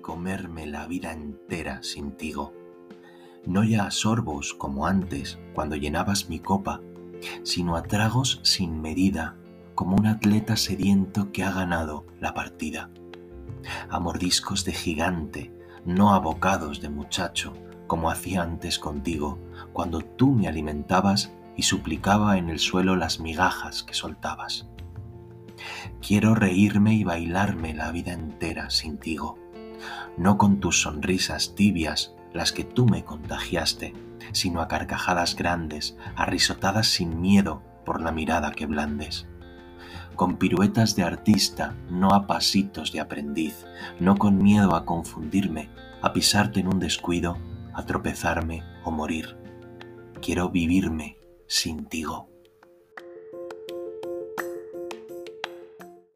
comerme la vida entera sin tigo. No ya a sorbos como antes, cuando llenabas mi copa, sino a tragos sin medida, como un atleta sediento que ha ganado la partida. A mordiscos de gigante, no a bocados de muchacho, como hacía antes contigo, cuando tú me alimentabas y suplicaba en el suelo las migajas que soltabas. Quiero reírme y bailarme la vida entera sin tigo, no con tus sonrisas tibias, las que tú me contagiaste, sino a carcajadas grandes, arrisotadas sin miedo por la mirada que blandes. Con piruetas de artista, no a pasitos de aprendiz, no con miedo a confundirme, a pisarte en un descuido, a tropezarme o morir. Quiero vivirme sin tigo.